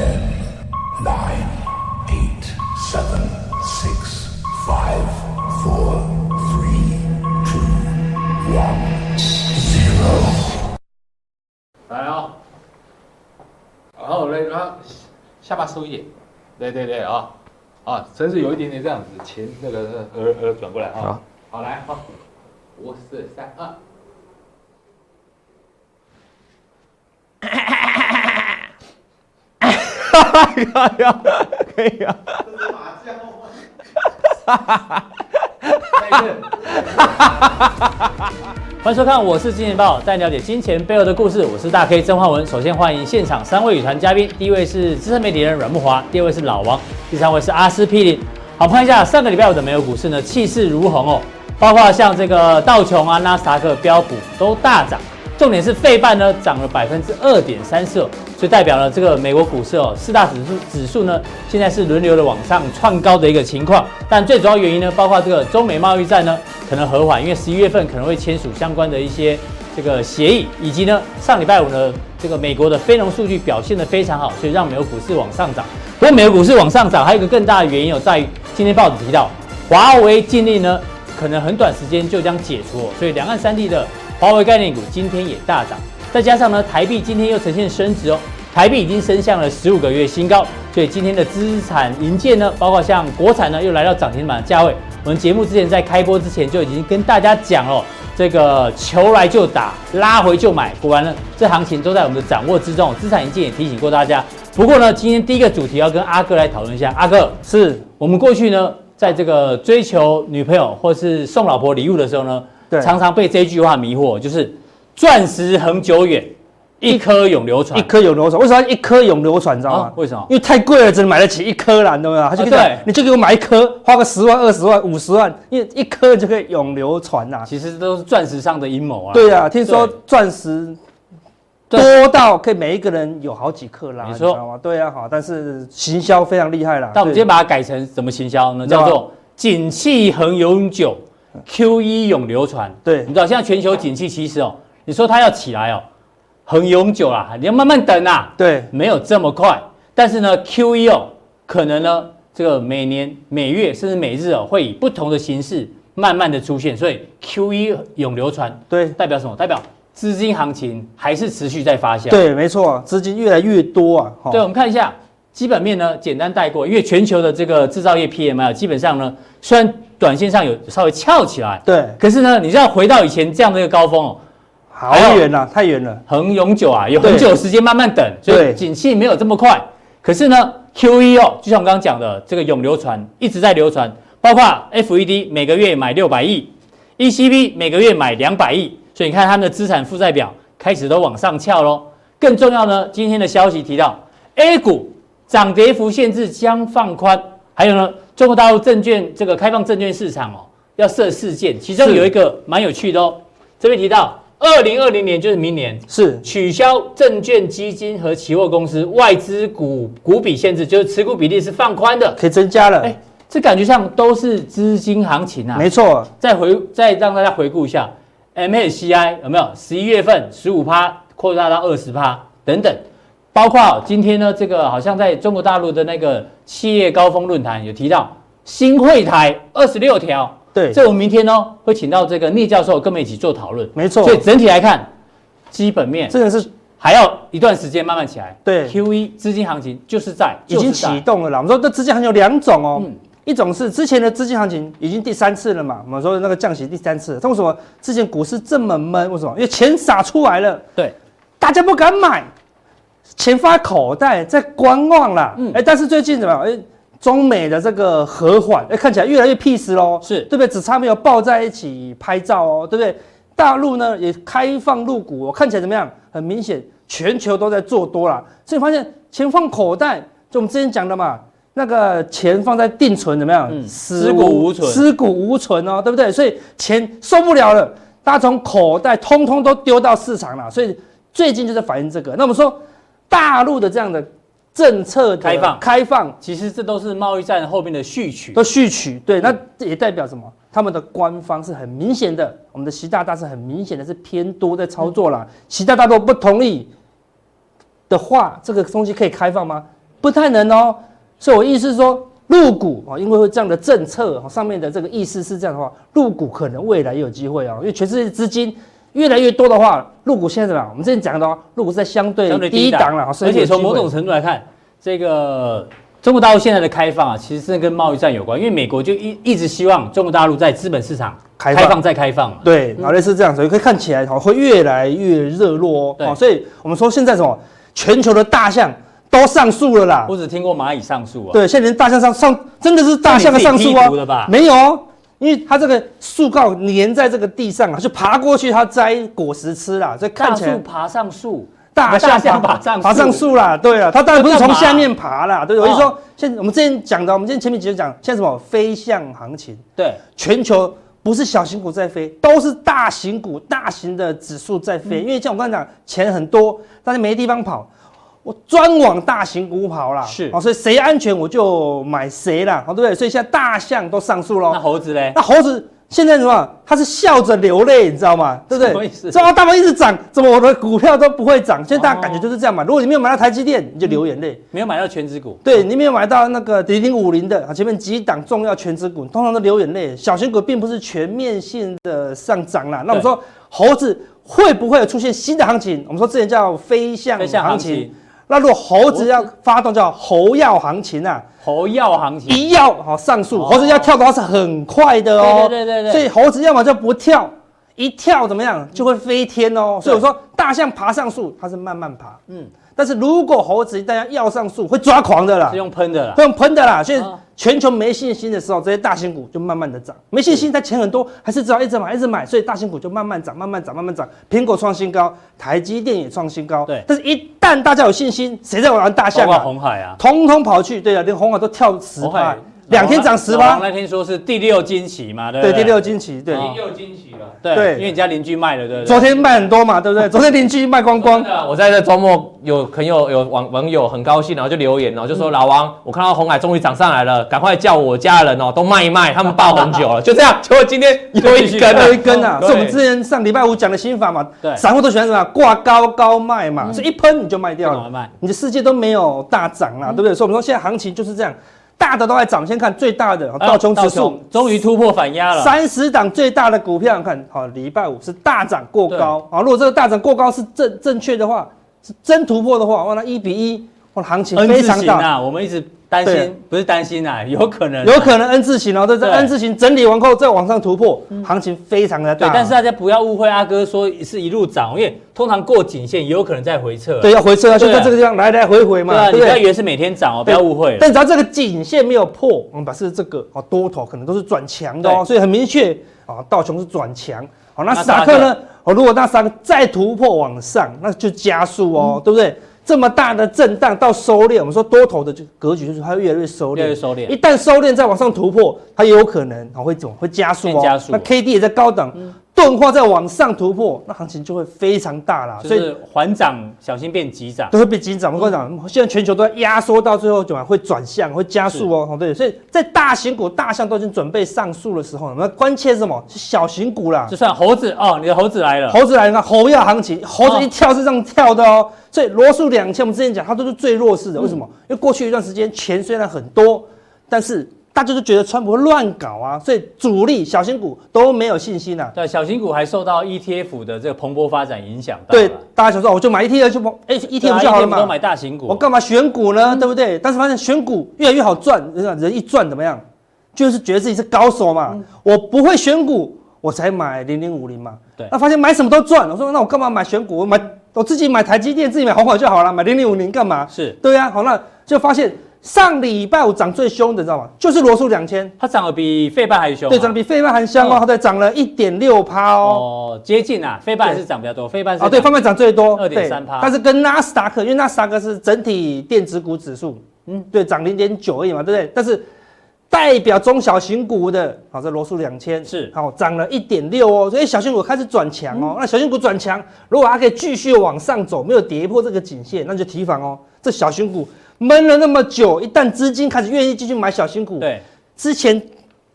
Ten, nine, eight, seven, six, five, four, three, two, one, zero. 来哦，然后嘞，然后下巴收一点，对对对啊，啊，真是有一点点这样子，前那个耳耳转过来啊，好，好来好，五四三二。可以啊，可以啊。欢迎收看《我是金钱豹》，带你了解金钱背后的故事。我是大 K 曾焕文。首先欢迎现场三位女团嘉宾，第一位是资深媒体人阮慕华，第二位是老王，第三位是阿司匹林。好，看一下上个礼拜五的美国股市呢，气势如虹哦，包括像这个道琼啊、纳斯达克、标普都大涨。重点是费半呢涨了百分之二点三四，所以代表了这个美国股市哦，四大指数指数呢现在是轮流的往上创高的一个情况。但最主要原因呢，包括这个中美贸易战呢可能和缓，因为十一月份可能会签署相关的一些这个协议，以及呢上礼拜五呢这个美国的非农数据表现的非常好，所以让美国股市往上涨。不过美国股市往上涨还有一个更大的原因哦，在于今天报纸提到华为禁令呢可能很短时间就将解除，所以两岸三地的。华为概念股今天也大涨，再加上呢，台币今天又呈现升值哦，台币已经升向了十五个月新高，所以今天的资产营建呢，包括像国产呢，又来到涨停板的价位。我们节目之前在开播之前就已经跟大家讲了，这个球来就打，拉回就买，果然呢，这行情都在我们的掌握之中。资产营建也提醒过大家。不过呢，今天第一个主题要跟阿哥来讨论一下，阿哥是我们过去呢，在这个追求女朋友或是送老婆礼物的时候呢。对，常常被这句话迷惑，就是钻石恒久远，一颗永流传，一颗永流传。为什么一颗永流传？你知道吗？啊、为什么？因为太贵了，只能买得起一颗啦，懂没有？他就对，你就给我买一颗，花个十万、二十万、五十万，因为一颗就可以永流传呐。其实都是钻石上的阴谋啊。对啊，听说钻石多到可以每一个人有好几克拉，你说吗？对啊，好，但是行销非常厉害啦。但我们今天把它改成怎么行销呢？叫做景气恒永久。Q E 永流传，对，你知道现在全球景气其实哦，你说它要起来哦，很永久啦，你要慢慢等啊，对，没有这么快。但是呢，Q E 哦，可能呢，这个每年、每月甚至每日哦，会以不同的形式慢慢的出现。所以 Q E 永流传，对，代表什么？代表资金行情还是持续在发酵。对，没错，资金越来越多啊。对，我们看一下基本面呢，简单带过，因为全球的这个制造业 P M I 基本上呢，虽然短线上有稍微翘起来，对，可是呢，你知道回到以前这样的一个高峰哦，好远了，太远了，很永久啊，有很久时间慢慢等，所以景气没有这么快。可是呢，QE 哦，就像我刚刚讲的，这个永流传一直在流传，包括 FED 每个月买六百亿，ECB 每个月买两百亿，所以你看他们的资产负债表开始都往上翘喽。更重要呢，今天的消息提到，A 股涨跌幅限制将放宽，还有呢。中国大陆证券这个开放证券市场哦，要设四件，其中有一个蛮有趣的哦。这边提到，二零二零年就是明年，是取消证券基金和期货公司外资股股比限制，就是持股比例是放宽的，可以增加了。哎，这感觉上都是资金行情啊。没错，再回再让大家回顾一下，MSCI 有没有？十一月份十五趴扩大到二十趴等等。包括今天呢，这个好像在中国大陆的那个企业高峰论坛有提到新会台二十六条，对，这我们明天呢会请到这个聂教授跟我们一起做讨论，没错。所以整体来看，基本面真的是还要一段时间慢慢起来。对，QE 资金行情就是在已经启动了啦。我们说这资金行情有两种哦，嗯、一种是之前的资金行情已经第三次了嘛，我们说那个降息第三次，为什么之前股市这么闷？为什么？因为钱撒出来了，对，大家不敢买。钱放在口袋，在观望啦。嗯，哎，但是最近怎么样？哎，中美的这个和缓，哎，看起来越来越 peace 喽。是，对不对？只差没有抱在一起拍照哦，对不对？大陆呢也开放入股，哦看起来怎么样？很明显，全球都在做多啦。所以发现钱放口袋，就我们之前讲的嘛，那个钱放在定存怎么样？嗯，尸骨无存，尸骨无存哦，对不对？所以钱受不了了，大家从口袋通通都丢到市场了。所以最近就在反映这个。那我们说。大陆的这样的政策开放，开放，其实这都是贸易战后面的序曲，都序曲。对，那也代表什么？他们的官方是很明显的，我们的习大大是很明显的是偏多在操作啦。习大大都不同意的话，这个东西可以开放吗？不太能哦。所以我意思是说，入股啊，因为会这样的政策上面的这个意思是这样的话，入股可能未来也有机会啊，因为全世界资金越来越多的话，入股现在怎么样？我们之前讲的话，陆股在相对低档了，而且从某种程度来看，这个。中国大陆现在的开放啊，其实是跟贸易战有关，因为美国就一一直希望中国大陆在资本市场开放再开放嘛。对，好类似这样，所以可以看起来会越来越热络哦。所以我们说现在什么，全球的大象都上树了啦。我只听过蚂蚁上树啊。对，现在连大象上上真的是大象的上树啊？没有哦，因为它这个树干粘在这个地上啊，就爬过去它摘果实吃啦。所以看起来爬上树。大象爬爬上树啦，对了，它当然不是从下面爬啦，对，我就说，现我们之前讲的，我们之前前面几集讲，现在什么飞象行情，对，全球不是小型股在飞，都是大型股、大型的指数在飞，因为像我刚才讲，钱很多，但是没地方跑，我专往大型股跑啦，是，所以谁安全我就买谁啦，好，对不对？所以现在大象都上树喽，那猴子嘞？那猴子。现在什么？它是笑着流泪，你知道吗？对不对？什么大盘一直涨，怎么我的股票都不会涨？现在大家感觉就是这样嘛。如果你没有买到台积电，你就流眼泪；没有买到权值股，对，你没有买到那个零零五零的啊，前面几档重要权值股，通常都流眼泪。小型股并不是全面性的上涨啦。那我们说猴子会不会有出现新的行情？我们说之前叫飞象行情。那如果猴子要发动，叫猴药行情啊。猴药行情，一要好上树，猴子要跳的话是很快的哦。对对对对。所以猴子要么就不跳，一跳怎么样就会飞天哦。所以我说大象爬上树，它是慢慢爬。嗯。但是如果猴子大家要上树，会抓狂的啦。是用喷的啦。会用喷的啦。所以全球没信心的时候，这些大型股就慢慢的涨。没信心，它钱很多，还是只要一直买，一直买。所以大型股就慢慢涨，慢慢涨，慢慢涨。苹果创新高，台积电也创新高。对。但是，一旦大家有信心，谁在玩大象啊？红海啊，通通跑去。对啊，连红海都跳十块。两天涨十八，那天说是第六惊喜嘛，对对？第六惊喜，对。第六惊奇了，对，对因为你家邻居卖了，对不对？昨天卖很多嘛，对不对？昨天邻居卖光光。我在这周末有朋友有网网友很高兴，然后就留言哦，就说老王，我看到红海终于涨上来了，赶快叫我家人哦都卖一卖，他们抱很久了，就这样。结果今天又一根，又一根啊！是我们之前上礼拜五讲的新法嘛？对。散户都喜欢什么？挂高高卖嘛，所以一喷你就卖掉了，你的世界都没有大涨了，对不对？所以我们说现在行情就是这样。大的都在涨，先看最大的道琼指数终于突破反压了。三十档最大的股票，看好，礼拜五是大涨过高啊。如果这个大涨过高是正正确的话，是真突破的话，哇，那一比一，哇，行情非常大啊。我们一直。担心不是担心啊，有可能有可能 N 字形哦，这这 N 字形整理完后再往上突破，行情非常的大。对，但是大家不要误会阿哥说是一路涨，因为通常过颈线也有可能再回撤。对，要回撤啊，就在这个地方来来回回嘛。对啊，你不要以为是每天涨哦，不要误会。但只要这个颈线没有破，我们表示这个哦多头可能都是转强的哦，所以很明确啊，道琼是转强。好，那斯达克呢？哦，如果那斯达克再突破往上，那就加速哦，对不对？这么大的震荡到收敛，我们说多头的就格局就是它越来越收敛，越来越收敛。一旦收敛再往上突破，它也有可能啊会怎么会加速哦？加速。那 K D 也在高档，钝化再往上突破，那行情就会非常大啦。所以缓涨小心变急涨，都会变急涨。我跟你讲，现在全球都在压缩，到最后怎么会转向，会加速哦？对，所以在大型股大象都已经准备上树的时候，那关切是什么？是小型股啦。就算猴子哦，你的猴子来了，猴子来了，猴要行情，猴子一跳是这样跳的哦。所以罗素两千，我们之前讲，它都是最弱势的。为什么？因为过去一段时间钱虽然很多，但是大家都觉得川普会乱搞啊，所以主力小型股都没有信心呐、啊。对，小型股还受到 ETF 的这个蓬勃发展影响。对，大家想说，我就买 ETF 就哎，ETF 就好了嘛。都买大型股，我干嘛选股呢？对不对？但是发现选股越来越好赚，人一赚怎么样？就是觉得自己是高手嘛。我不会选股，我才买零零五零嘛。对，那发现买什么都赚。我说那我干嘛买选股？我买。我自己买台积电，自己买鸿海就好了，买零零五零干嘛？是对呀、啊，好，那就发现上礼拜五涨最凶的，知道吗？就是罗素两千，它涨得比费半还凶、啊，对，涨得比费半还香哦，它才涨了一点六趴哦，哦，接近啊，费半还是涨比较多，费半是啊，对，费半涨最多，二点三趴，但是跟纳斯达克，因为纳斯达克是整体电子股指数，嗯，对，涨零点九而已嘛，对不对？但是。代表中小型股的，好，这罗素两千是好涨了一点六哦，所以小型股开始转强哦。那小型股转强，如果它可以继续往上走，没有跌破这个颈线，那就提防哦。这小型股闷了那么久，一旦资金开始愿意继续买小新股，对，之前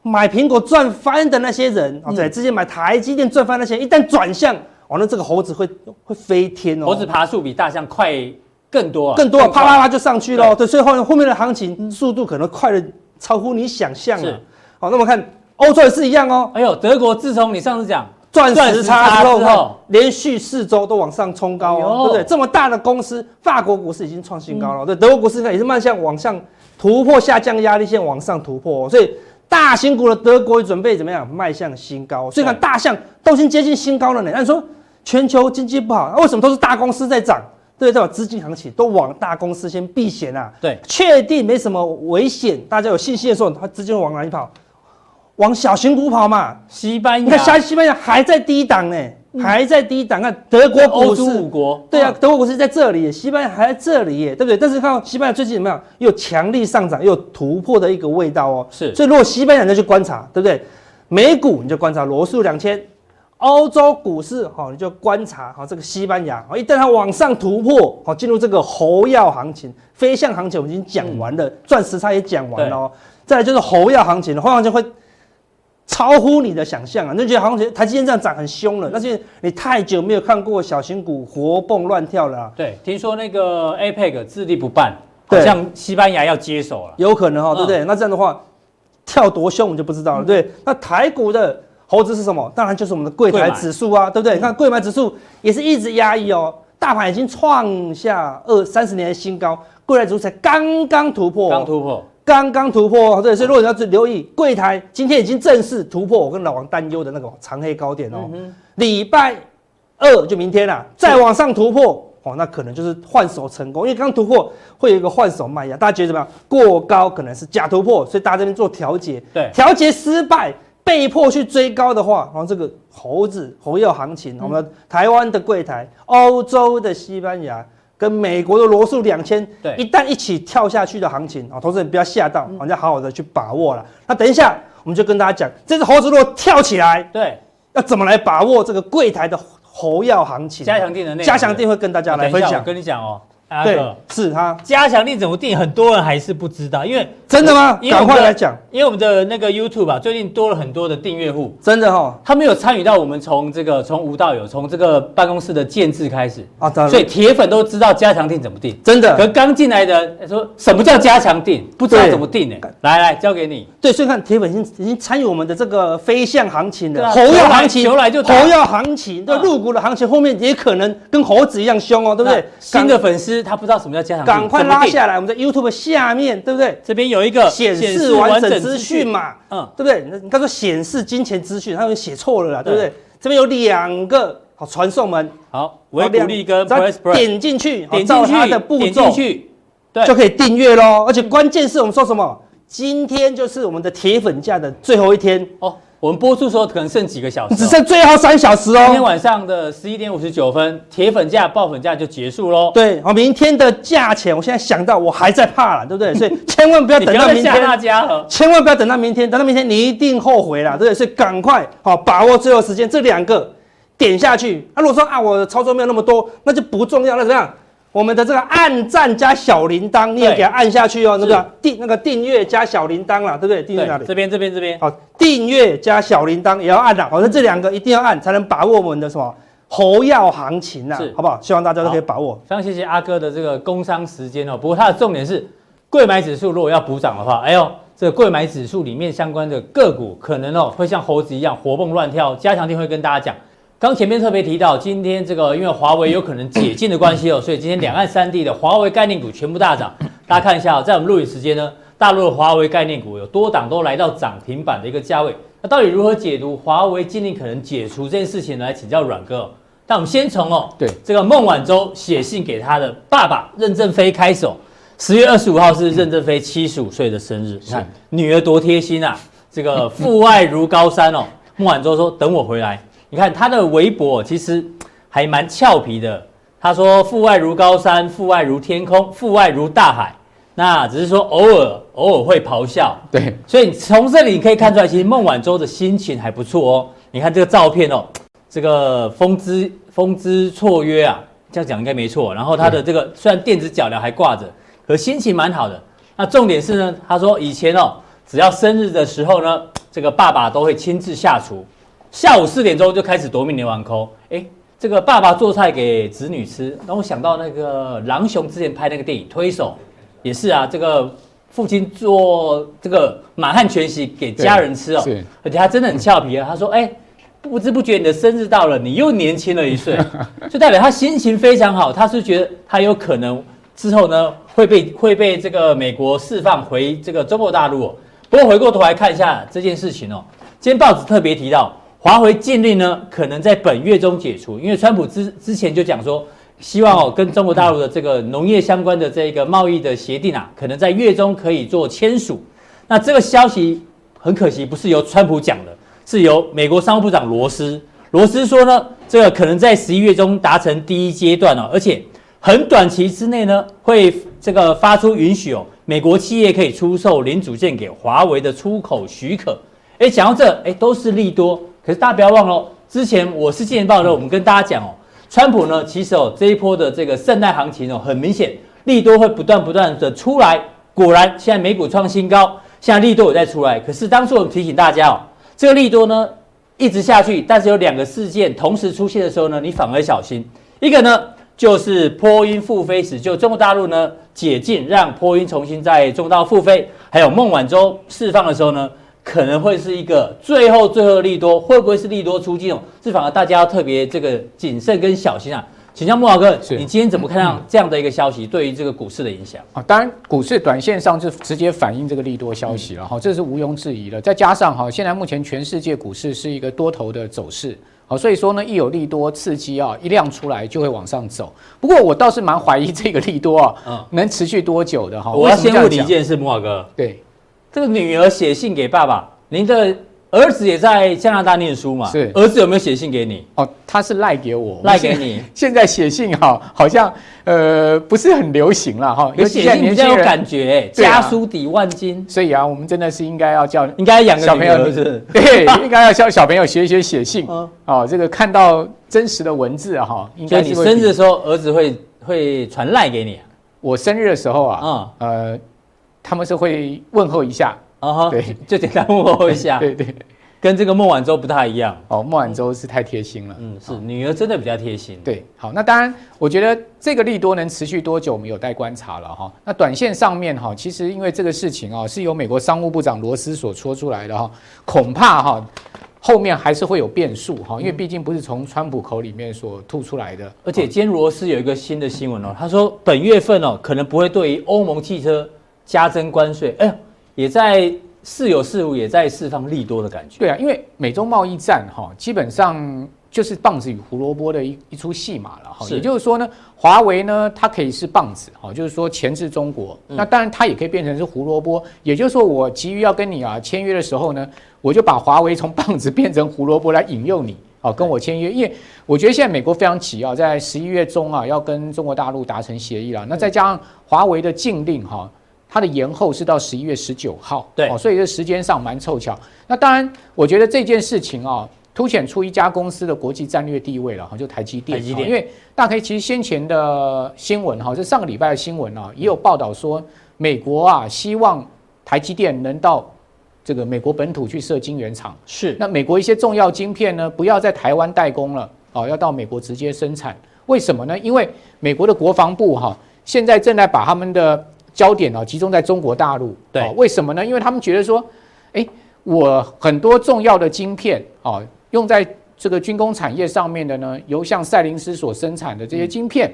买苹果赚翻的那些人，哦，对，之前买台积电赚翻那些，一旦转向，哦，那这个猴子会会飞天哦。猴子爬树比大象快。更多啊，更多啊，啪啪啪就上去了。对，所以后面后面的行情速度可能快的超乎你想象了。好，那么看欧洲也是一样哦。哎呦，德国自从你上次讲钻石差之后，连续四周都往上冲高哦，对不对？这么大的公司，法国股市已经创新高了。对，德国股市呢也是慢向往上突破下降压力线，往上突破。所以大型股的德国准备怎么样？迈向新高。所以看大象都已经接近新高了呢。那你说全球经济不好，为什么都是大公司在涨？对，这种资金行情都往大公司先避险啊。对，确定没什么危险，大家有信心的时候，它资金会往哪里跑？往小型股跑嘛。西班牙，你看，西班牙还在低档呢，嗯、还在低档。看德国股市，欧洲五国，对啊，德国股市在这里，西班牙还在这里耶，对不对？但是看西班牙最近怎么样又强力上涨，又有突破的一个味道哦。是，所以如果西班牙你就去观察，对不对？美股你就观察罗素两千。欧洲股市，好，你就观察好这个西班牙，一旦它往上突破，好，进入这个猴跃行情，飞象行情我们已经讲完了，钻石差也讲完了，再来就是猴跃行情，猴跃行情会超乎你的想象啊！你就觉得好像台积电这样涨很凶了，那是你太久没有看过小型股活蹦乱跳了。对，听说那个 APEC 自力不办，好像西班牙要接手了，有可能哈，对不对？那这样的话，跳多凶我们就不知道了。对，那台股的。猴子是什么？当然就是我们的柜台指数啊，对不对？你看柜买指数也是一直压抑哦，大盘已经创下二三十年的新高，柜台指数才刚刚突破，刚突破，刚刚突破。对，所以如果你要去留意柜台，今天已经正式突破我跟老王担忧的那个长黑高点哦。礼拜二就明天了，再往上突破哦，那可能就是换手成功，因为刚突破会有一个换手卖压，大家觉得怎么样？过高可能是假突破，所以大家这边做调节，对，调节失败。被迫去追高的话，然后这个猴子猴跃行情，我们台湾的柜台、欧洲的西班牙跟美国的罗素两千，对，一旦一起跳下去的行情啊，投资人不要吓到，我们要好好的去把握了。那等一下我们就跟大家讲，这只猴子如果跳起来，对，要怎么来把握这个柜台的猴药行情？加强定的内容，加强定会跟大家来分享。我跟你讲哦。对，是他加强錠怎么定？很多人还是不知道，因为真的吗？赶快来讲，因为我们的那个 YouTube 啊，最近多了很多的订阅户，真的哈，他没有参与到我们从这个从无到有，从这个办公室的建制开始啊，所以铁粉都知道加强定怎么定，真的。可刚进来的说什么叫加强定，不知道怎么定呢？来来，交给你。对，所以看铁粉已经已经参与我们的这个飞象行情了，猴跃行情，求来就猴要行情，对，入股的行情后面也可能跟猴子一样凶哦，对不对？新的粉丝他不知道什么叫加。赶快拉下来，我们在 YouTube 下面对不对？这边有一个显示完整资讯嘛，嗯，对不对？你刚说显示金钱资讯，他们写错了啦，对不对？这边有两个好传送门，好，维股力跟 PressPlay 点进去，点进去它的步骤进去，对，就可以订阅喽。而且关键是我们说什么？今天就是我们的铁粉价的最后一天哦。我们播出时候可能剩几个小时，只剩最后三小时哦。今天晚上的十一点五十九分，铁粉价、爆粉价就结束喽。对，好，明天的价钱，我现在想到我还在怕了，对不对？所以千万不要等到明天，大家千万不要等到明天，等到明天你一定后悔了，对不对？所以赶快好把握最后时间，这两个点下去。啊，如果说啊，我的操作没有那么多，那就不重要，那怎么样？我们的这个按赞加小铃铛，你也给它按下去哦。那个订那个订阅加小铃铛啦，对不对？订阅哪里？这边这边这边。好，订阅加小铃铛也要按的。好，那这两个一定要按，才能把握我们的什么猴药行情呐，好不好？希望大家都可以把握。非常谢谢阿哥的这个工商时间哦。不过它的重点是，柜买指数如果要补涨的话，哎呦，这个柜买指数里面相关的个股可能哦会像猴子一样活蹦乱跳。加强定会跟大家讲。刚前面特别提到，今天这个因为华为有可能解禁的关系哦，所以今天两岸三地的华为概念股全部大涨。大家看一下，在我们录影时间呢，大陆的华为概念股有多档都来到涨停板的一个价位。那到底如何解读华为禁令可能解除这件事情呢？来请教阮哥。但我们先从哦，对这个孟晚舟写信给他的爸爸任正非开始。十月二十五号是任正非七十五岁的生日，你看女儿多贴心啊，这个父爱如高山哦。孟晚舟说：“等我回来。”你看他的微博其实还蛮俏皮的。他说：“父爱如高山，父爱如天空，父爱如大海。”那只是说偶尔偶尔会咆哮。对，所以从这里你可以看出来，其实孟晚舟的心情还不错哦。你看这个照片哦，这个风姿风姿绰约啊，这样讲应该没错。然后他的这个虽然电子脚镣还挂着，可心情蛮好的。那重点是呢，他说以前哦，只要生日的时候呢，这个爸爸都会亲自下厨。下午四点钟就开始夺命连环 call，哎，这个爸爸做菜给子女吃，让我想到那个狼雄之前拍那个电影《推手》，也是啊，这个父亲做这个满汉全席给家人吃哦，而且他真的很俏皮啊，他说：“哎，不知不觉你的生日到了，你又年轻了一岁。”就代表他心情非常好，他是觉得他有可能之后呢会被会被这个美国释放回这个中国大陆哦。不过回过头来看一下这件事情哦，今天报纸特别提到。华为禁令呢，可能在本月中解除，因为川普之之前就讲说，希望哦跟中国大陆的这个农业相关的这个贸易的协定啊，可能在月中可以做签署。那这个消息很可惜不是由川普讲的，是由美国商务部长罗斯。罗斯说呢，这个可能在十一月中达成第一阶段哦，而且很短期之内呢，会这个发出允许哦，美国企业可以出售零组件给华为的出口许可。哎，讲到这，哎，都是利多。可是大家不要忘了，之前我是金钱报的，我们跟大家讲哦，川普呢，其实哦这一波的这个圣诞行情哦，很明显利多会不断不断的出来。果然现在美股创新高，现在利多有在出来。可是当初我们提醒大家哦，这个利多呢一直下去，但是有两个事件同时出现的时候呢，你反而小心。一个呢就是波音复飞时，就中国大陆呢解禁，让波音重新在中国大陆复飞，还有孟晚舟释放的时候呢。可能会是一个最后最后的利多，会不会是利多出尽哦？这反而大家要特别这个谨慎跟小心啊！请教慕驊哥，你今天怎么看到这样的一个消息对于这个股市的影响啊？当然，股市短线上是直接反映这个利多消息了哈，这是毋庸置疑的。再加上哈，现在目前全世界股市是一个多头的走势，好，所以说呢，一有利多刺激啊，一亮出来就会往上走。不过我倒是蛮怀疑这个利多啊，能持续多久的哈？我要先问你一件事，慕驊哥，对。这个女儿写信给爸爸，您的儿子也在加拿大念书嘛？是，儿子有没有写信给你？哦，他是赖给我，赖给你。现在写信哈，好像呃不是很流行了哈。有写信比较有感觉，家书抵万金。所以啊，我们真的是应该要叫，应该养个小朋友，是不是？对，应该要教小朋友学一学写信。哦，这个看到真实的文字哈，应该。你生日的时候，儿子会会传赖给你？我生日的时候啊，呃。他们是会问候一下，啊哈，对，就简单问候一下，对对，跟这个孟晚舟不太一样哦。孟晚舟是太贴心了，嗯，是女儿真的比较贴心。对，好，那当然，我觉得这个利多能持续多久，我们有待观察了哈。那短线上面哈，其实因为这个事情啊，是由美国商务部长罗斯所说出来的哈，恐怕哈后面还是会有变数哈，因为毕竟不是从川普口里面所吐出来的。而且今天罗斯有一个新的新闻哦，他说本月份哦可能不会对于欧盟汽车。加征关税，哎呀，也在似有似无，也在释放利多的感觉。对啊，因为美中贸易战哈，基本上就是棒子与胡萝卜的一一出戏码了哈。也就是说呢，华为呢，它可以是棒子哈，就是说钳制中国。那当然，它也可以变成是胡萝卜。也就是说，我急于要跟你啊签约的时候呢，我就把华为从棒子变成胡萝卜来引诱你啊，跟我签约。因为我觉得现在美国非常急啊，在十一月中啊要跟中国大陆达成协议了。那再加上华为的禁令哈。它的延后是到十一月十九号，对，所以这时间上蛮凑巧。那当然，我觉得这件事情啊，凸显出一家公司的国际战略地位了哈，就台积电。台积电，因为大家可以其实先前的新闻哈，这上个礼拜的新闻啊，也有报道说，美国啊希望台积电能到这个美国本土去设晶圆厂。是，那美国一些重要晶片呢，不要在台湾代工了哦，要到美国直接生产。为什么呢？因为美国的国防部哈，现在正在把他们的焦点哦，集中在中国大陆。对，为什么呢？因为他们觉得说，哎，我很多重要的晶片哦，用在这个军工产业上面的呢，由像赛灵思所生产的这些晶片，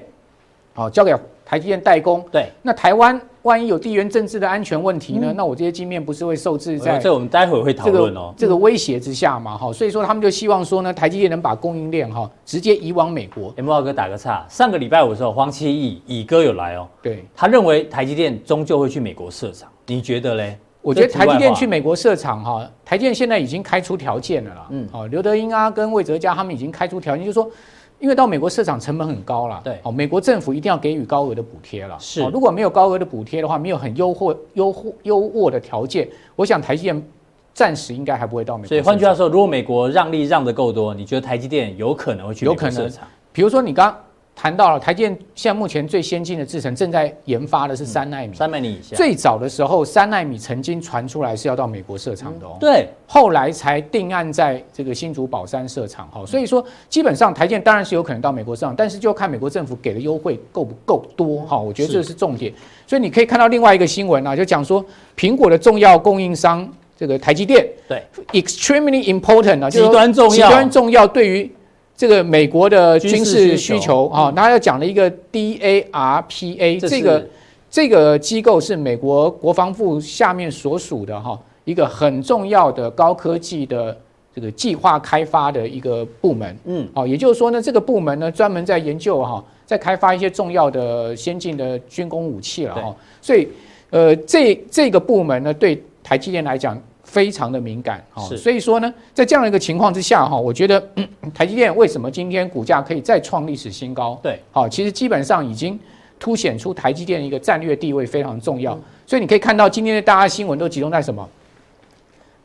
好，交给台积电代工。对，那台湾。万一有地缘政治的安全问题呢？嗯、那我这些晶片不是会受制在？这我们待会会讨论哦。这个威胁之下嘛，哈，所以说他们就希望说呢，台积电能把供应链哈直接移往美国。M 二哥打个岔，上个礼拜五的时候，黄奇义乙哥有来哦。对，他认为台积电终究会去美国设厂，你觉得嘞？我觉得台积电去美国设厂哈，台积电现在已经开出条件了啦。嗯，好，刘德英啊跟魏哲家他们已经开出条件，就是说。因为到美国市场成本很高了，对，哦，美国政府一定要给予高额的补贴了，是，如果没有高额的补贴的话，没有很优惠、优惠、优渥的条件，我想台积电暂时应该还不会到美国。所以换句话说，如果美国让利让得够多，你觉得台积电有可能会去美国设厂？比如说你刚谈到了台积电现在目前最先进的制程正在研发的是三纳米，三纳米以下。最早的时候，三纳米曾经传出来是要到美国设厂的哦。对，后来才定案在这个新竹宝山设厂哈。所以说，基本上台积电当然是有可能到美国设厂，但是就看美国政府给的优惠够不够多哈。我觉得这是重点。所以你可以看到另外一个新闻啊，就讲说苹果的重要供应商这个台积电，对，extremely important 啊，极端重要，极端重要对于。这个美国的军事需求啊，他要讲了一个 DARPA，这个这个机构是美国国防部下面所属的哈一个很重要的高科技的这个计划开发的一个部门。嗯，哦，也就是说呢，这个部门呢专门在研究哈，在开发一些重要的先进的军工武器了哈。所以，呃，这这个部门呢，对台积电来讲。非常的敏感，是，所以说呢，在这样的一个情况之下，哈，我觉得台积电为什么今天股价可以再创历史新高？对，好，其实基本上已经凸显出台积电的一个战略地位非常重要。所以你可以看到今天的大家新闻都集中在什么？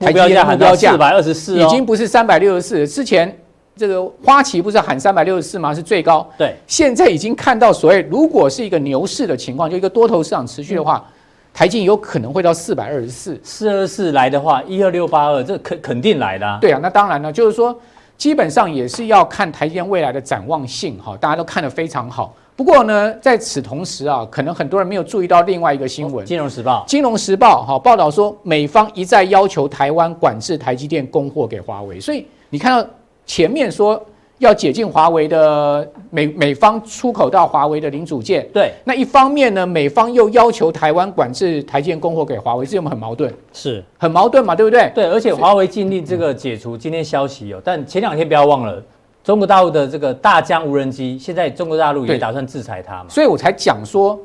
台积电的目标价四百二十四，已经不是三百六十四。之前这个花旗不是喊三百六十四吗？是最高。对，现在已经看到所谓如果是一个牛市的情况，就一个多头市场持续的话。台积有可能会到四百二十四，四二四来的话，一二六八二，这肯肯定来的啊。对啊，那当然了，就是说，基本上也是要看台积电未来的展望性哈，大家都看得非常好。不过呢，在此同时啊，可能很多人没有注意到另外一个新闻，哦，《金融时报》《金融时报》哈报道说，美方一再要求台湾管制台积电供货给华为，所以你看到前面说。要解禁华为的美美方出口到华为的零组件，对，那一方面呢，美方又要求台湾管制台建供货给华为，这有没有很矛盾？是很矛盾嘛，对不对？对，而且华为禁令这个解除，今天消息有，但前两天不要忘了，中国大陆的这个大疆无人机，现在中国大陆也打算制裁它嘛，所以我才讲说。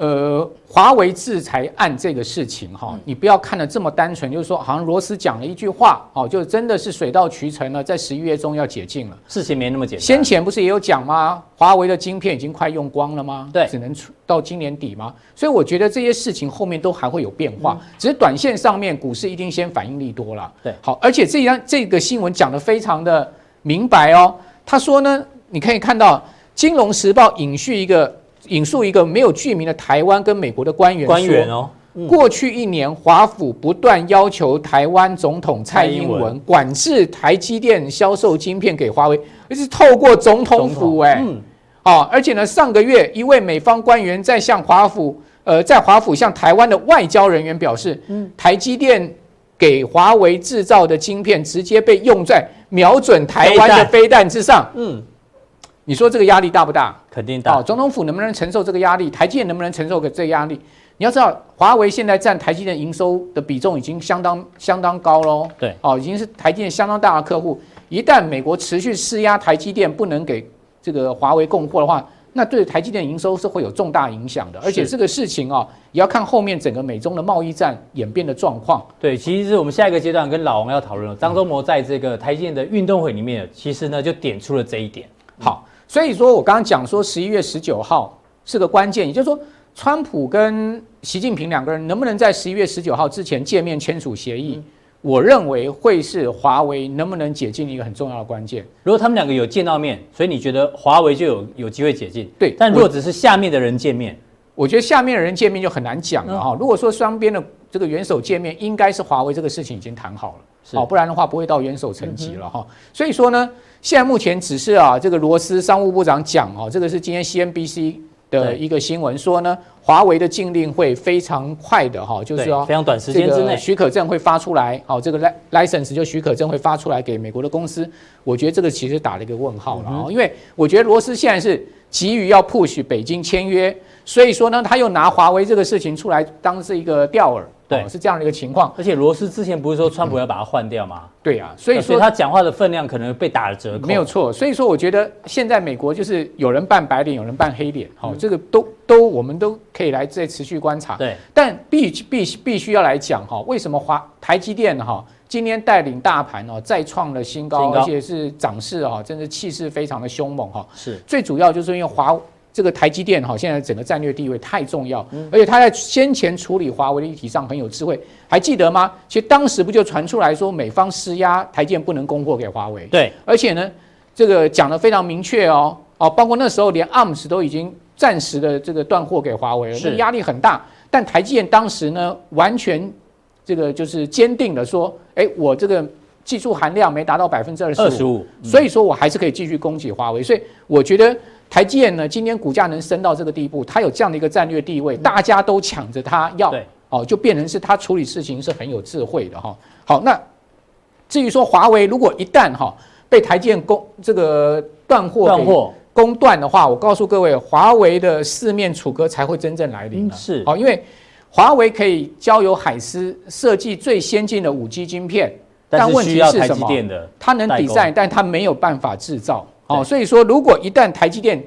呃，华为制裁案这个事情哈，你不要看得这么单纯，就是说好像罗斯讲了一句话，哦，就真的是水到渠成了，在十一月中要解禁了。事情没那么简单。先前不是也有讲吗？华为的晶片已经快用光了吗？对，只能到今年底吗？所以我觉得这些事情后面都还会有变化，只是短线上面股市一定先反应力多了。对，好，而且这张这个新闻讲得非常的明白哦。他说呢，你可以看到《金融时报》引述一个。引述一个没有具名的台湾跟美国的官员说：“官员哦，过去一年，华府不断要求台湾总统蔡英文。管制台积电销售晶片给华为，而是透过总统府哎，嗯，啊，而且呢，上个月一位美方官员在向华府，呃，在华府向台湾的外交人员表示，嗯，台积电给华为制造的晶片直接被用在瞄准台湾的飞弹之上，嗯。”你说这个压力大不大？肯定大。总统府能不能承受这个压力？台积电能不能承受个这个压力？你要知道，华为现在占台积电营收的比重已经相当相当高喽。对，哦，已经是台积电相当大的客户。一旦美国持续施压台积电不能给这个华为供货的话，那对台积电营收是会有重大影响的。而且这个事情啊，也要看后面整个美中的贸易战演变的状况。对，其实是我们下一个阶段跟老王要讨论了。张忠谋在这个台积电的运动会里面，其实呢就点出了这一点。好。所以说我刚刚讲说十一月十九号是个关键，也就是说，川普跟习近平两个人能不能在十一月十九号之前见面签署协议，我认为会是华为能不能解禁一个很重要的关键。如果他们两个有见到面，所以你觉得华为就有有机会解禁？对。但如果只是下面的人见面，我觉得下面的人见面就很难讲了哈。如果说双边的这个元首见面，应该是华为这个事情已经谈好了，好，不然的话不会到元首层级了哈。所以说呢。现在目前只是啊，这个罗斯商务部长讲哦，这个是今天 CNBC 的一个新闻说呢，华为的禁令会非常快的哈，就是说非常短时间之内许可证会发出来，好，这个 license 就许可证会发出来给美国的公司，我觉得这个其实打了一个问号了啊，因为我觉得罗斯现在是急于要 push 北京签约，所以说呢，他又拿华为这个事情出来当是一个钓饵。对，是这样的一个情况。而且罗斯之前不是说川普要把它换掉吗？对啊，所以说他讲话的分量可能被打了折扣。没有错，所以说我觉得现在美国就是有人扮白脸，有人扮黑脸。好，这个都都我们都可以来再持续观察。对，但必必必须要来讲哈，为什么华台积电哈今天带领大盘哦再创了新高，而且是涨势哦，真的气势非常的凶猛哈。是，最主要就是因为华。这个台积电哈，现在整个战略地位太重要，而且他在先前处理华为的议题上很有智慧，还记得吗？其实当时不就传出来说美方施压台积电不能供货给华为？对，而且呢，这个讲得非常明确哦，哦，包括那时候连 ARMS 都已经暂时的这个断货给华为了，那压力很大。但台积电当时呢，完全这个就是坚定的说，哎，我这个技术含量没达到百分之二十五，所以说我还是可以继续供给华为。所以我觉得台积电呢，今天股价能升到这个地步，它有这样的一个战略地位，大家都抢着它要，哦，就变成是它处理事情是很有智慧的哈。好，那至于说华为如果一旦哈被台积电供这个断货断货。中断的话，我告诉各位，华为的四面楚歌才会真正来临。是，好，因为华为可以交由海思设计最先进的五 G 晶片，但问题是什么？它能 design，但它没有办法制造。哦，所以说，如果一旦台积电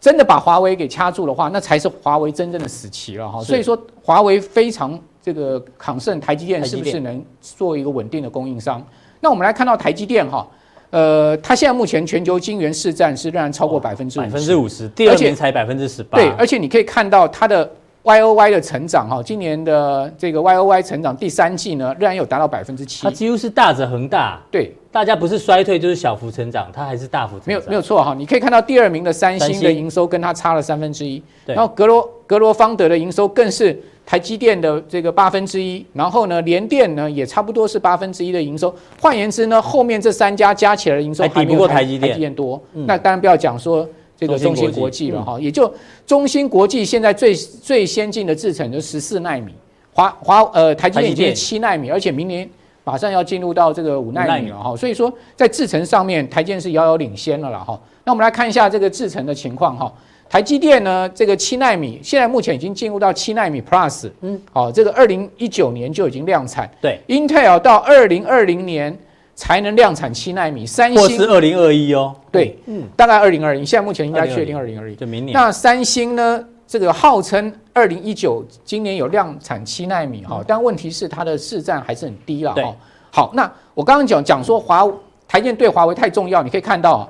真的把华为给掐住的话，那才是华为真正的死期了哈。所以说，华为非常这个抗胜台积电，是不是能做一个稳定的供应商？那我们来看到台积电哈。呃，它现在目前全球晶圆市占是仍然超过百分之百分之五十，第二名才百分之十八。对，而且你可以看到它的 Y O Y 的成长哈，今年的这个 Y O Y 成长第三季呢，仍然有达到百分之七。它几乎是大者恒大。对，大家不是衰退就是小幅成长，它还是大幅成长。没有没有错哈，你可以看到第二名的三星的营收跟它差了三分之一，然后格罗格罗方德的营收更是。台积电的这个八分之一，然后呢，联电呢也差不多是八分之一的营收。换言之呢，后面这三家加起来的营收还比不过台积电多。嗯、那当然不要讲说这个中芯国际了哈，嗯、也就中芯国际现在最最先进的制程就十四纳米，华华呃台积电已经七纳米，而且明年马上要进入到这个五纳米了哈。所以说在制程上面，台积电是遥遥领先了啦哈。那我们来看一下这个制程的情况哈。台积电呢，这个七纳米现在目前已经进入到七纳米 Plus，嗯，好，这个二零一九年就已经量产。对，Intel 到二零二零年才能量产七纳米，三星或是二零二一哦。对，嗯，大概二零二一，现在目前应该确定二零二一，就明年。那三星呢，这个号称二零一九今年有量产七纳米哈，但问题是它的市占还是很低了哈。好，那我刚刚讲讲说华台积电对华为太重要，你可以看到。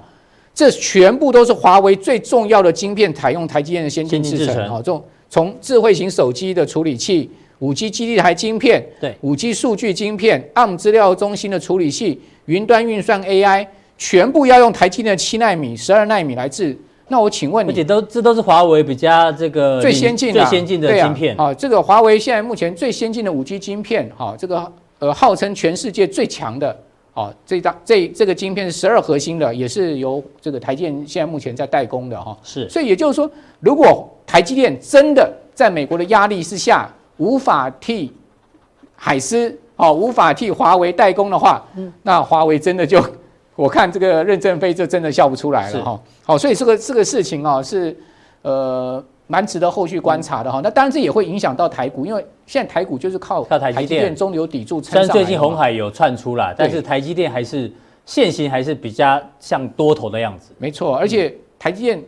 这全部都是华为最重要的晶片，采用台积电的先进制程。好，这种从智慧型手机的处理器、五 G 基地台晶片、对五 G 数据晶片、ARM 资料中心的处理器、云端运算 AI，全部要用台积电的七纳米、十二纳米来制。那我请问你，而且都这都是华为比较这个最先进的、最先进的晶片。啊，这个华为现在目前最先进的五 G 晶片，哈，这个呃号称全世界最强的。哦，这张这这个晶片是十二核心的，也是由这个台积电现在目前在代工的哈。是，所以也就是说，如果台积电真的在美国的压力之下无法替海思哦，无法替华为代工的话，嗯，那华为真的就 我看这个任正非就真的笑不出来了哈。好，所以这个这个事情啊是呃。蛮值得后续观察的哈，那当然这也会影响到台股，因为现在台股就是靠台积电中流砥柱撑上来。虽然最近红海有窜出来，但是台积电还是现行还是比较像多头的样子。没错，而且台积电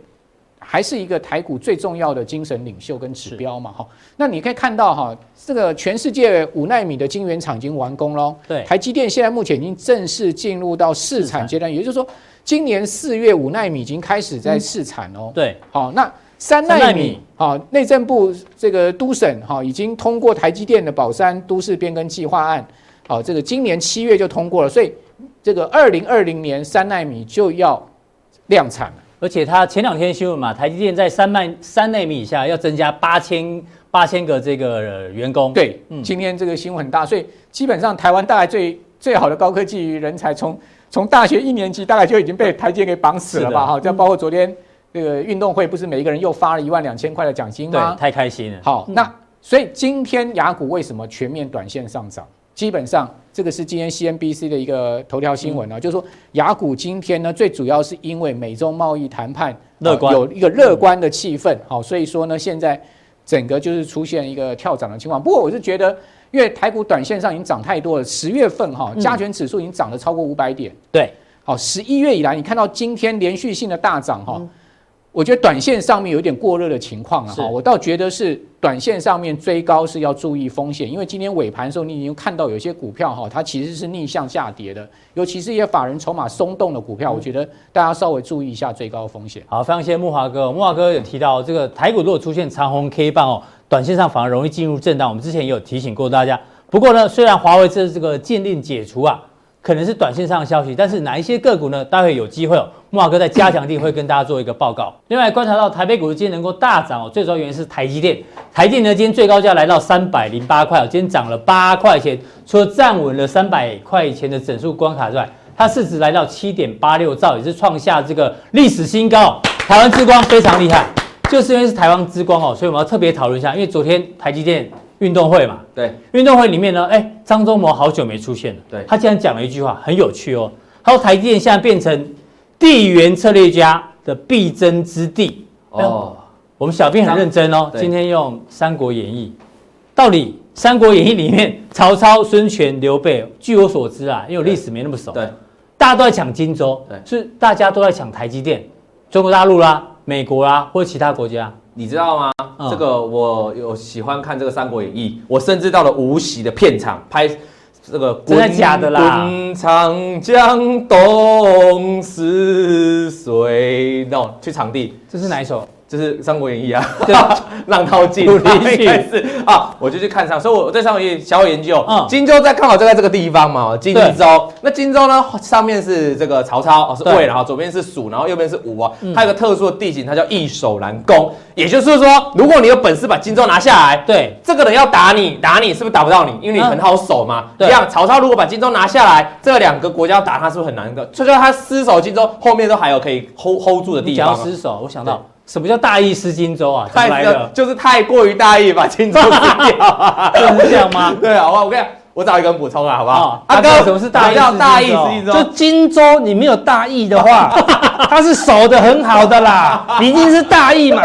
还是一个台股最重要的精神领袖跟指标嘛哈。那你可以看到哈，这个全世界五纳米的晶圆厂已经完工喽。对，台积电现在目前已经正式进入到试产阶段，也就是说，今年四月五纳米已经开始在试产哦。对，好那。三纳米，好，内政部这个都审哈已经通过台积电的宝山都市变更计划案，好，这个今年七月就通过了，所以这个二零二零年三纳米就要量产了。而且他前两天新闻嘛，台积电在三万三奈米以下要增加八千八千个这个员工。对，今天这个新闻很大，所以基本上台湾大概最最好的高科技人才，从从大学一年级大概就已经被台积电给绑死了吧？哈，这包括昨天。这个运动会不是每一个人又发了一万两千块的奖金吗？对，太开心了。好，那所以今天雅股为什么全面短线上涨？基本上这个是今天 CNBC 的一个头条新闻啊，嗯、就是说雅股今天呢，最主要是因为美中贸易谈判乐观、呃，有一个乐观的气氛。好，所以说呢，现在整个就是出现一个跳涨的情况。不过我是觉得，因为台股短线上已经涨太多了，十月份哈加权指数已经涨了超过五百点。对，好，十一月以来，你看到今天连续性的大涨哈。嗯我觉得短线上面有点过热的情况了哈，我倒觉得是短线上面追高是要注意风险，因为今天尾盘的时候你已经看到有些股票哈，它其实是逆向下跌的，尤其是一些法人筹码松动的股票，我觉得大家稍微注意一下追高风险。好，非常谢谢慕驊哥，慕驊哥有提到这个台股如果出现长红 K 棒哦，短线上反而容易进入震荡，我们之前也有提醒过大家。不过呢，虽然华为这这个禁令解除啊。可能是短线上的消息，但是哪一些个股呢？待会有机会哦，慕驊哥在加强地会跟大家做一个报告。另外观察到台北股市今天能够大涨哦，最主要原因是台积电。台积电呢今天最高价来到三百零八块哦，今天涨了八块钱，除了站稳了三百块钱的整数关卡之外，它市值来到七点八六兆，也是创下这个历史新高。台湾之光非常厉害，就是因为是台湾之光哦，所以我们要特别讨论一下，因为昨天台积电。运动会嘛，对，运动会里面呢，哎，张忠谋好久没出现了，对，他竟然讲了一句话，很有趣哦。他说台积电现在变成地缘策略家的必争之地。哦。我们小编很认真哦，今天用《三国演义》，到底《三国演义》里面曹操、孙权、刘备，据我所知啊，因为我历史没那么熟，对，大家都在抢荆州，对，是大家都在抢台积电，中国大陆啦、美国啦或者其他国家。你知道吗？嗯、这个我有喜欢看这个《三国演义》，我甚至到了无锡的片场拍这个。真的假的啦？长江东逝水，no，去场地。这是哪一首？就是《三国演义》啊？浪淘尽，应该是啊，我就去看上，所以我在上面也小有研究。嗯，荆州在刚好就在这个地方嘛，荆州。那荆州呢，上面是这个曹操哦，是魏，然后左边是蜀，然后右边是吴啊。它有个特殊的地形，它叫易守难攻。也就是说，如果你有本事把荆州拿下来，对，这个人要打你，打你是不是打不到你？因为你很好守嘛。对，一样，曹操如果把荆州拿下来，这两个国家要打他是不是很难的？所以说他失守荆州，后面都还有可以 hold hold 住的地方。失守，我想到。什么叫大意失荆州啊？太就是太过于大意，把荆州失掉，就是这样吗？对，好吧，我跟你讲，我找一个人补充啊，好不好？阿哥，什么是大意？叫大意失荆州。就荆州，你没有大意的话，他是守的很好的啦，你一定是大意嘛。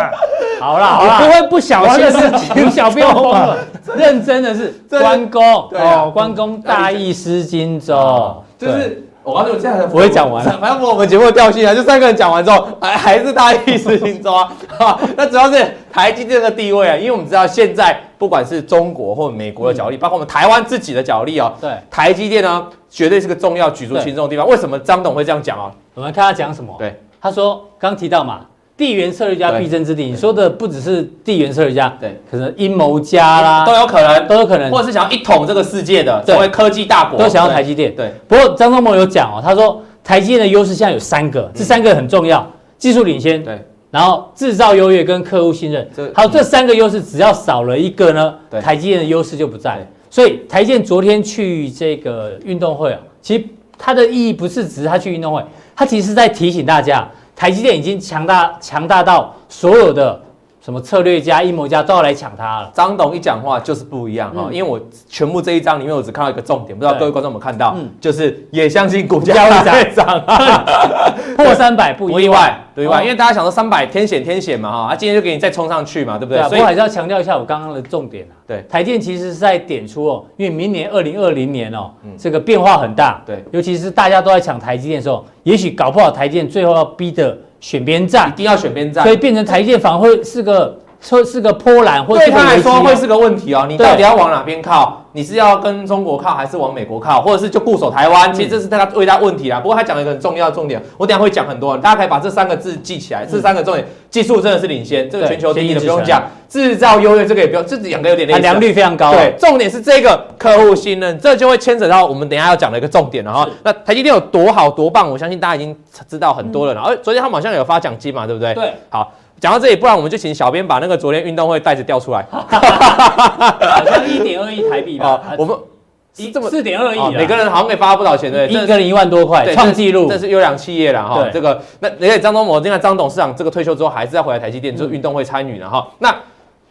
好啦，好啦，不会不小心的事情，小编疯了，认真的是关公哦，关公大意失荆州，就是。我刚才我这样不会讲完，反正我们节目的调性啊，就三个人讲完之后，还还是大意失荆州啊。那主要是台积电的地位啊，因为我们知道现在不管是中国或美国的角力，包括我们台湾自己的角力哦，对，台积电呢绝对是个重要举足轻重的地方。为什么张董会这样讲啊？我们看他讲什么？对，他说刚提到嘛。地缘策略家必争之地，你说的不只是地缘策略家，对，可能阴谋家啦，都有可能，都有可能，或者是想要一统这个世界的，成为科技大国，都想要台积电。对，不过张忠谋有讲哦，他说台积电的优势现在有三个，这三个很重要，技术领先，对，然后制造优越跟客户信任，还有这三个优势，只要少了一个呢，台积电的优势就不在。所以台积电昨天去这个运动会啊，其实它的意义不是只是他去运动会，它其实是在提醒大家。台积电已经强大，强大到所有的。什么策略家、阴谋家都要来抢它了。张董一讲话就是不一样哈，因为我全部这一章里面我只看到一个重点，不知道各位观众有没有看到？嗯就是也相信股价会涨，破三百不意外，不意外，因为大家想说三百天险天险嘛哈，他今天就给你再冲上去嘛，对不对？所以还是要强调一下我刚刚的重点啊。对，台电其实是在点出哦，因为明年二零二零年哦，这个变化很大，对，尤其是大家都在抢台积电的时候，也许搞不好台积电最后要逼的。选边站，一定要选边站，所以变成台积电反而会是个，说是个波澜，或对他来说会是个问题哦。你到底要往哪边靠？你是要跟中国靠，还是往美国靠，或者是就固守台湾？其实这是他最大问题啦。不过他讲了一个很重要的重点，我等下会讲很多，大家可以把这三个字记起来。这三个重点，技术真的是领先，这个全球第一的不用讲，制造优越这个也不用，这两个有点类似，良率非常高。对，重点是这个客户信任，这就会牵扯到我们等下要讲的一个重点了哈。那台积电有多好多棒，我相信大家已经知道很多了。然后昨天他们好像有发奖金嘛，对不对？对，好。讲到这里，不然我们就请小编把那个昨天运动会袋子调出来，好像一点二亿台币吧？我们一这么四点二亿，每个人好像可以发不少钱，对，一个人一万多块，创纪录，这是优良企业了哈。这个那而且张忠谋，现在张董事长这个退休之后还是要回来台积电做运动会参与了哈。那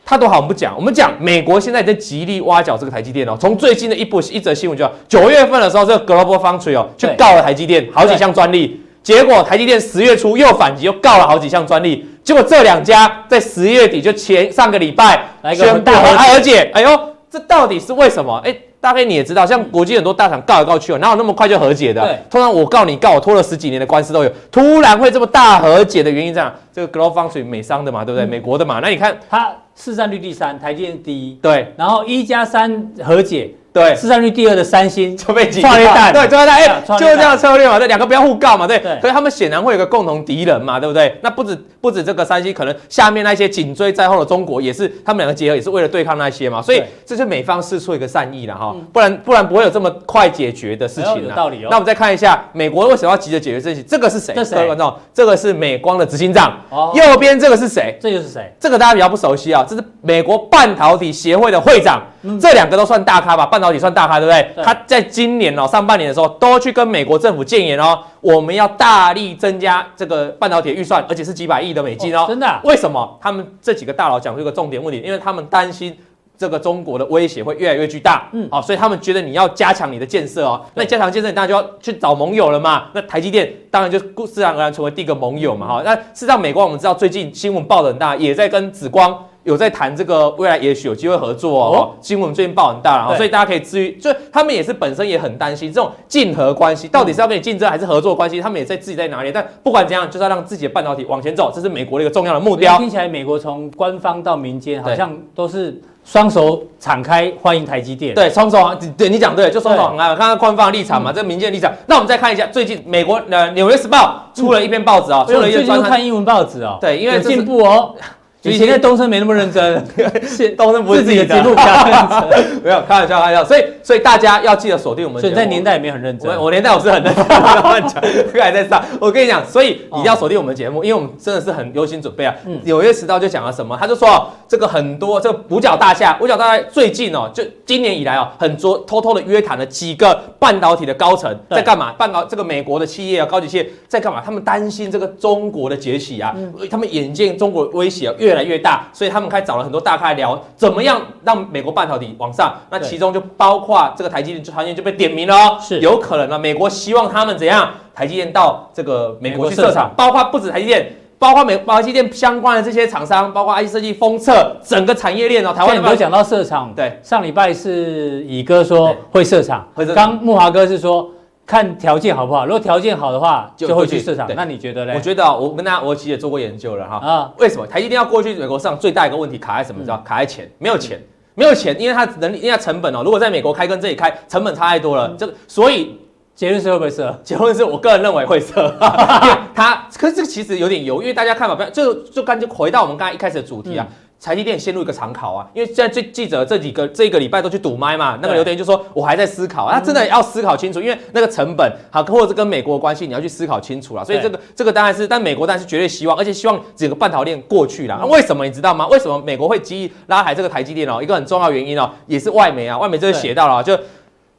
他都好，我们不讲，我们讲美国现在在极力挖角这个台积电哦。从最近的一部一则新闻，就九月份的时候，这个 Global Foundry 哦去告了台积电好几项专利。结果台积电十月初又反击，又告了好几项专利。结果这两家在十月底就前上个礼拜宣布和解。哎呦，这到底是为什么？哎，大概你也知道，像国际很多大厂告来告去哦，哪有那么快就和解的？对，通常我告你告我拖了十几年的官司都有，突然会这么大和解的原因在哪？这个 GlobalFoundries 美商的嘛，对不对？美国的嘛，那你看它市占率第三，台积电第一。对，然后一加三和解。对，市占率第二的三星就被挤掉，对，就在哎，就是这样策略嘛，对两个不要互告嘛，对，所以他们显然会有个共同敌人嘛，对不对？那不止不止这个三星，可能下面那些紧追在后的中国也是，他们两个结合也是为了对抗那些嘛，所以这是美方试出一个善意了哈，不然不然不会有这么快解决的事情。有道理哦。那我们再看一下美国为什么要急着解决这些？这个是谁？各位观众，这个是美光的执行长。哦。右边这个是谁？这就是谁？这个大家比较不熟悉啊，这是美国半导体协会的会长。这两个都算大咖吧？半导体算大咖，对不对？对，他在今年哦，上半年的时候都去跟美国政府建言哦，我们要大力增加这个半导体的预算，而且是几百亿的美金哦。哦真的啊？为什么？他们这几个大佬讲出一个重点问题，因为他们担心这个中国的威胁会越来越巨大。嗯，好，所以他们觉得你要加强你的建设哦。那你加强建设，你当然就要去找盟友了嘛。那台积电当然就自然而然成为第一个盟友嘛。哈，那事实上，美国我们知道最近新闻报的很大，也在跟紫光。有在谈这个未来也许有机会合作哦，哦新闻最近报很大了，所以大家可以至于，就他们也是本身也很担心这种竞合关系到底是要跟你竞争还是合作关系，他们也在自己在哪里。但不管怎样，就是要让自己的半导体往前走，这是美国的一个重要的目标。听起来美国从官方到民间好像都是双手敞开欢迎台积电。对，双手对你讲对，就双手很开。看看官方的立场嘛，嗯、这民间立场。那我们再看一下最近美国呃《纽约时报》出了一篇报纸啊，嗯、出了一篇专看英文报纸哦，对，因为有进步哦。以前在东升没那么认真，东升不是自己的节目加认真，没有开玩笑，开玩笑。所以，所以大家要记得锁定我们。所以在年代也没有很认真。我我年代我是很认真，乱讲，还在上。我跟你讲，所以一定要锁定我们的节目，因为我们真的是很用心准备啊。纽约时报就讲了什么？他就说，这个很多这个五角大厦，五角大厦最近哦，就今年以来哦，很多偷偷的约谈了几个半导体的高层在干嘛？半导这个美国的企业啊，高级企业在干嘛？他们担心这个中国的崛起啊，他们眼见中国威胁越。越来越大，所以他们开始找了很多大咖聊，怎么样让美国半导体往上？那其中就包括这个台积电，就好像就被点名了哦，是有可能了。美国希望他们怎样？台积电到这个美国去设厂，包括不止台积电，包括美台积电相关的这些厂商，包括 IC 设计、封测整个产业链哦。台湾有没有讲到设厂？对，上礼拜是乙哥说会设厂，刚木华哥是说。看条件好不好？如果条件好的话，就会去市场。那你觉得呢？我觉得我跟大家，我其实也做过研究了哈。啊，为什么台积电要过去美国上？最大一个问题卡在什么？知道？卡在钱，没有钱，没有钱，因为它能力，因为它成本哦。如果在美国开跟这里开，成本差太多了。这个，所以结论是会不会设？结论是我个人认为会设。它，可是这个其实有点油，因为大家看嘛，就就刚就回到我们刚才一开始的主题啊。台积电陷入一个长考啊，因为现在这记者这几个这一个礼拜都去堵麦嘛，那个刘德英就说，我还在思考，他真的要思考清楚，因为那个成本好，或者是跟美国的关系，你要去思考清楚了。所以这个这个当然是，但美国当然是绝对希望，而且希望整个半导体链过去了。那为什么你知道吗？为什么美国会急于拉抬这个台积电哦？一个很重要原因哦，也是外媒啊，外媒这就写到了，就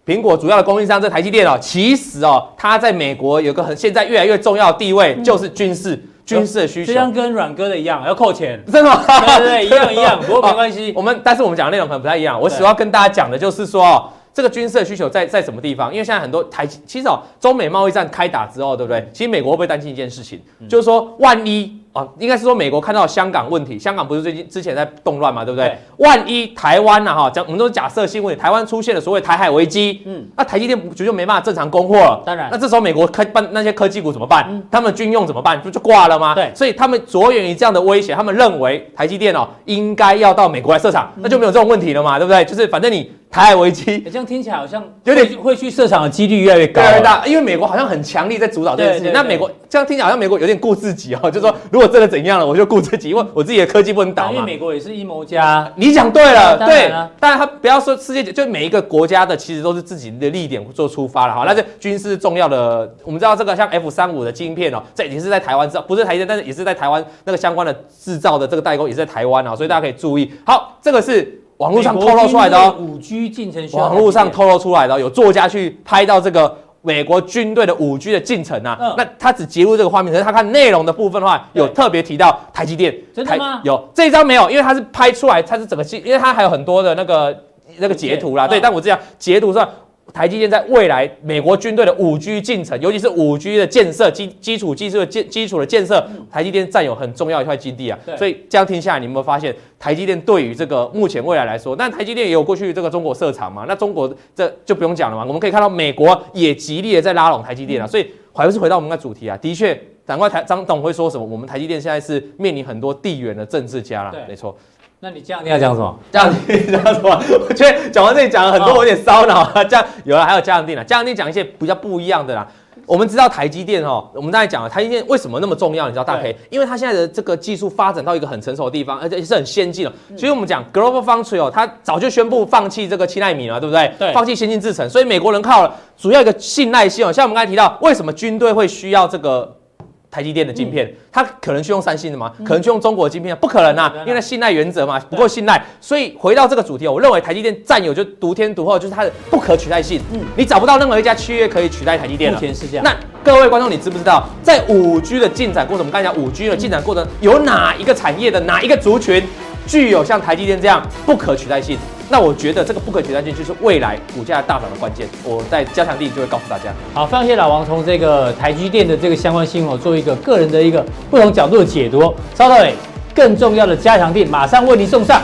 苹果主要的供应商这台积电哦，其实哦，它在美国有个很现在越来越重要的地位，就是军事。军事的需求，就像跟阮哥的一样，要扣钱，真的吗？对对对，一样一样，不过没关系。我们但是我们讲的内容可能不太一样。我主要跟大家讲的就是说，这个军事的需求在在什么地方？因为现在很多台，其实哦，中美贸易战开打之后，对不对？其实美国会不会担心一件事情，就是说万一。哦，应该是说美国看到香港问题，香港不是最近之前在动乱嘛，对不对？对，万一台湾呐哈，讲我们都是假设性问题，台湾出现了所谓台海危机，嗯，那台积电不就没办法正常供货了？当然，那这时候美国科办那些科技股怎么办？嗯、他们军用怎么办？不就挂了吗？对，所以他们着眼于这样的威胁，他们认为台积电哦应该要到美国来设厂，嗯、那就没有这种问题了嘛，对不对？就是反正你。台海危机，这样听起来好像 有点会去设厂的几率越来越高，越来越大，因为美国好像很强力在主导这件事情。那美国这样听起来好像美国有点顾自己哦，就是说如果真的怎样了，我就顾自己，因为我自己的科技不能倒嘛。因为美国也是阴谋家，你讲对了，对。当然他不要说世界，就每一个国家的其实都是自己的利益点做出发了哈。那这军事重要的，我们知道这个像 F 三五的晶片哦，这已经是在台湾制造，不是台积电，但是也是在台湾那个相关的制造的这个代工也是在台湾啊，所以大家可以注意。好，这个是。网络上透露出来的哦，五 G 进程，网络上透露出来的，有作家去拍到这个美国军队的五 G 的进程啊。那他只截录这个画面，可是他看内容的部分的话，有特别提到台积电。真的吗？有这一张没有，因为他是拍出来，他是整个，因为他还有很多的那个那个截图啦。对，但我这样截图上。台积电在未来美国军队的五 G 进程，尤其是五 G 的建设基基础技术的建基础的建设，台积电占有很重要一块基地啊。所以这样听下来，你有没有发现台积电对于这个目前未来来说，那台积电也有过去这个中国设厂嘛？那中国这就不用讲了嘛。我们可以看到美国也极力的在拉拢台积电啊。所以还是回到我们的主题啊，的确，难怪台张董会说什么，我们台积电现在是面临很多地缘的政治家了。没错。那你这样你要讲什么？这样你讲什么？我觉得讲完这里讲了很多，我有点烧脑啊。这样有了，还有加强錠啊，加强錠讲一些比较不一样的啦。我们知道台积电哦，我们刚才讲了台积电为什么那么重要？你知道大 K？因为它现在的这个技术发展到一个很成熟的地方，而且是很先进了。所以我们讲 Global Foundry 哦，它早就宣布放弃这个七纳米了，对不对？对。放弃先进制程，所以美国人靠了主要一个信赖性哦。像我们刚才提到，为什么军队会需要这个？台积电的晶片，它可能去用三星的吗？可能去用中国的晶片？不可能啊，因为信赖原则嘛，不够信赖。所以回到这个主题，我认为台积电占有就独天独厚，就是它的不可取代性。嗯，你找不到任何一家企业可以取代台积电了。目前是这样。那各位观众，你知不知道，在五 G 的进展过程，我们刚才讲五 G 的进展过程，有哪一个产业的哪一个族群具有像台积电这样不可取代性？那我觉得这个不可取代性就是未来股价大涨的关键。我在加强錠就会告诉大家。好，非常谢谢老王从这个台积电的这个相关新闻做一个个人的一个不同角度的解读。稍后更重要的加强錠马上为您送上。